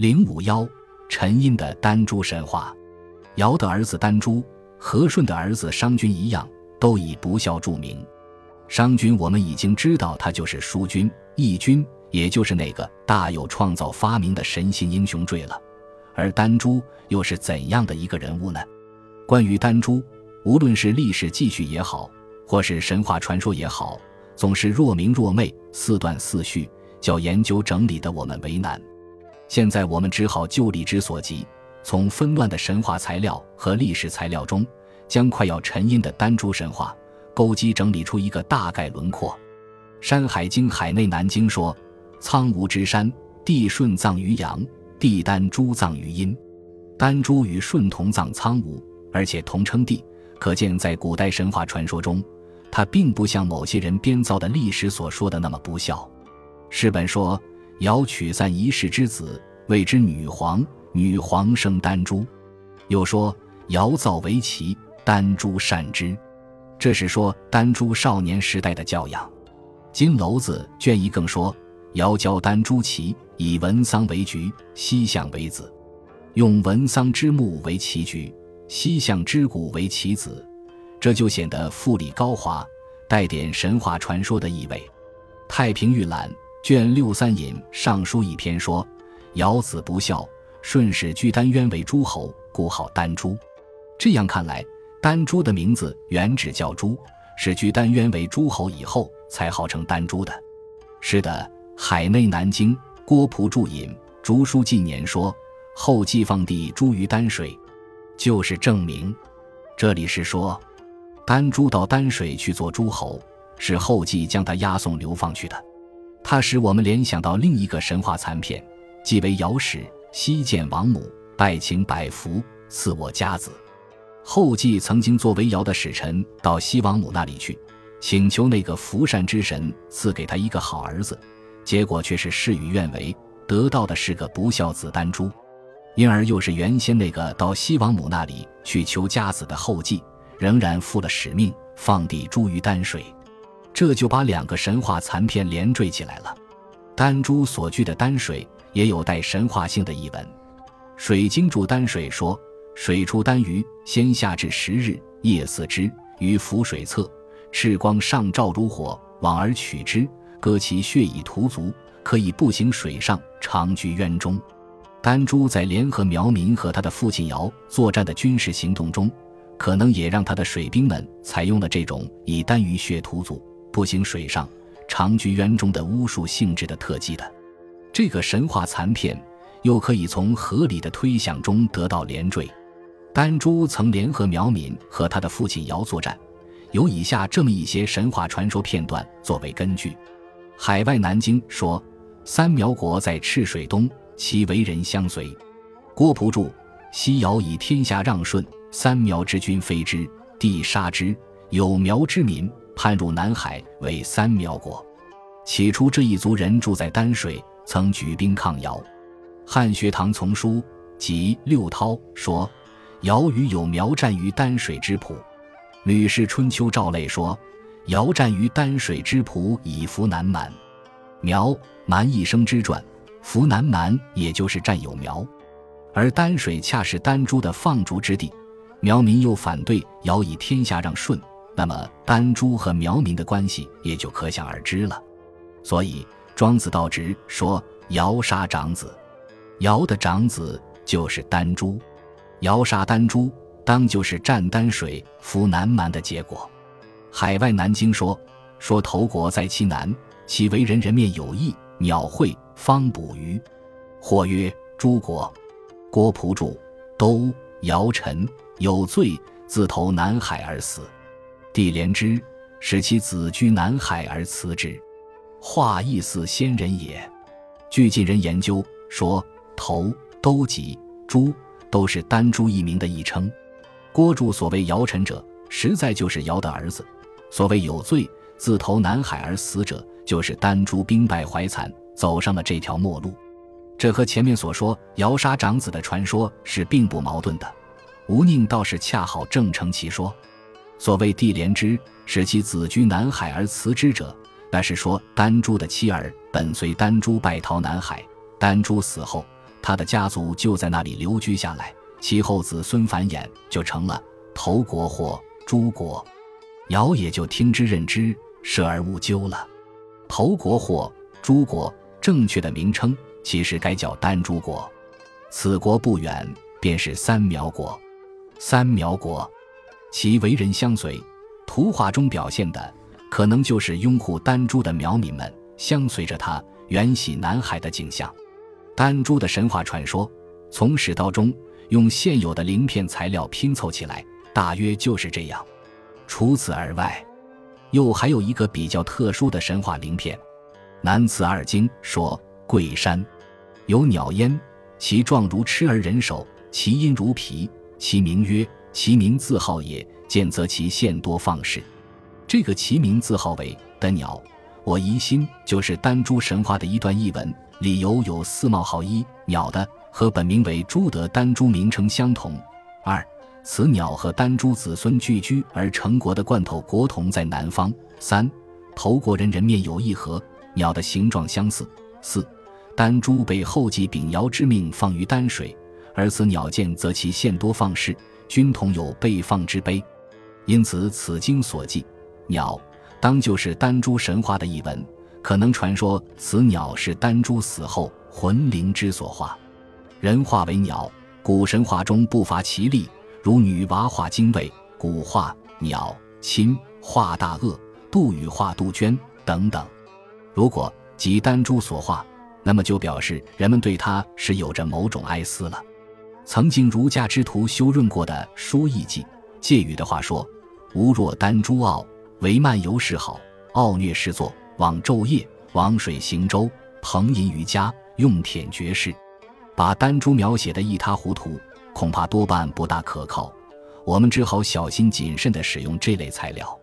零五幺，陈因的丹朱神话。尧的儿子丹朱和舜的儿子商君一样，都以不孝著名。商君我们已经知道，他就是叔君、义君，也就是那个大有创造发明的神性英雄坠了。而丹朱又是怎样的一个人物呢？关于丹朱，无论是历史记叙也好，或是神话传说也好，总是若明若昧，似断似续，叫研究整理的我们为难。现在我们只好就力之所及，从纷乱的神话材料和历史材料中，将快要沉阴的丹朱神话勾稽整理出一个大概轮廓。《山海经·海内南经》说：“苍梧之山，帝舜葬于阳，帝丹朱葬于阴。丹朱与舜同葬苍梧，而且同称帝。可见，在古代神话传说中。”他并不像某些人编造的历史所说的那么不孝。诗本说：“尧取散一世之子，谓之女皇，女皇生丹朱。”又说：“尧造为齐，丹朱善之。”这是说丹朱少年时代的教养。金楼子卷一更说：“尧教丹朱齐，以文桑为局，西向为子，用文桑之木为棋局，西向之谷为棋子。”这就显得富丽高华，带点神话传说的意味。《太平御览》卷六三引上书一篇说：“尧子不孝，顺使居丹渊为诸侯，故号丹朱。”这样看来，丹朱的名字原指叫朱，是居丹渊为诸侯以后才号称丹朱的。是的，《海内南经》郭璞注引《竹书纪年》说：“后继放帝朱于丹水，就是证明。”这里是说。丹朱到丹水去做诸侯，是后继将他押送流放去的。他使我们联想到另一个神话残片，即为尧使西见王母，拜请百福，赐我家子。后稷曾经作为尧的使臣到西王母那里去，请求那个福善之神赐给他一个好儿子，结果却是事与愿违，得到的是个不孝子丹朱。因而又是原先那个到西王母那里去求家子的后继。仍然负了使命，放地诛于丹水，这就把两个神话残片连缀起来了。丹朱所居的丹水也有带神话性的译文，《水经注丹水》说：“水出丹鱼，先下至十日，夜四之，于浮水侧，赤光上照如火，往而取之，割其血以涂足，可以步行水上，长居渊中。”丹朱在联合苗民和他的父亲尧作战的军事行动中。可能也让他的水兵们采用了这种以丹鱼血涂足、步行水上、长居渊中的巫术性质的特技的。这个神话残片又可以从合理的推想中得到连缀。丹朱曾联合苗民和他的父亲尧作战，有以下这么一些神话传说片段作为根据：《海外南京》说，三苗国在赤水东，其为人相随。郭璞注：西尧以天下让舜。三苗之君非之，帝杀之。有苗之民叛入南海，为三苗国。起初这一族人住在丹水，曾举兵抗尧。汉学堂丛书及六韬说，尧与有苗战于丹水之浦。吕氏春秋赵类说，尧战于丹水之浦，以服南蛮。苗蛮一生之传，服南蛮也就是占有苗，而丹水恰是丹朱的放逐之地。苗民又反对尧以天下让舜，那么丹朱和苗民的关系也就可想而知了。所以庄子道直说：“尧杀长子，尧的长子就是丹朱，尧杀丹朱，当就是占丹水、服南蛮的结果。”《海外南经》说：“说头国在其南，其为人人面有异，鸟会方捕鱼。”或曰：“诸国。”郭璞注：“都尧臣。”有罪，自投南海而死。帝怜之，使其子居南海而辞之。话意似仙人也。据近人研究说，头、都己、朱都是丹朱一名的译称。郭注所谓尧臣者，实在就是尧的儿子。所谓有罪，自投南海而死者，就是丹朱兵败怀惨，走上了这条末路。这和前面所说尧杀长子的传说是并不矛盾的。吴宁倒是恰好正称其说，所谓帝怜之，使其子居南海而辞之者，那是说丹朱的妻儿本随丹朱败逃南海，丹朱死后，他的家族就在那里留居下来，其后子孙繁衍，就成了头国或诸国。尧也就听之任之，舍而勿究了。头国或诸国正确的名称，其实该叫丹朱国。此国不远，便是三苗国。三苗国，其为人相随，图画中表现的，可能就是拥护丹朱的苗民们相随着他远徙南海的景象。丹朱的神话传说，从始到终，用现有的鳞片材料拼凑起来，大约就是这样。除此而外，又还有一个比较特殊的神话鳞片，《南次二经》说：桂山有鸟焉，其状如螭而人首，其音如皮，其名曰其名字号也。见则其现多放矢。这个其名字号为的鸟，我疑心就是丹朱神话的一段译文，理由有四冒号一鸟的和本名为朱的丹朱名称相同。二此鸟和丹朱子孙聚居而成国的罐头国同在南方。三，头国人人面有一合，鸟的形状相似。四，丹朱被后继丙尧之命放于丹水，而此鸟见则其现多放矢，均同有被放之碑。因此，此经所记鸟，当就是丹朱神话的一文。可能传说此鸟是丹朱死后魂灵之所化，人化为鸟。古神话中不乏其例。如女娲化精卫，古化鸟，亲化大鳄，杜宇化杜鹃等等。如果即丹朱所化，那么就表示人们对它是有着某种哀思了。曾经儒家之徒修润过的《书艺记》，借语的话说：“吾若丹朱傲，为漫游是好；傲虐是作，往昼夜，往水行舟，蓬吟于家，用舔绝世。”把丹朱描写的一塌糊涂。恐怕多半不大可靠，我们只好小心谨慎地使用这类材料。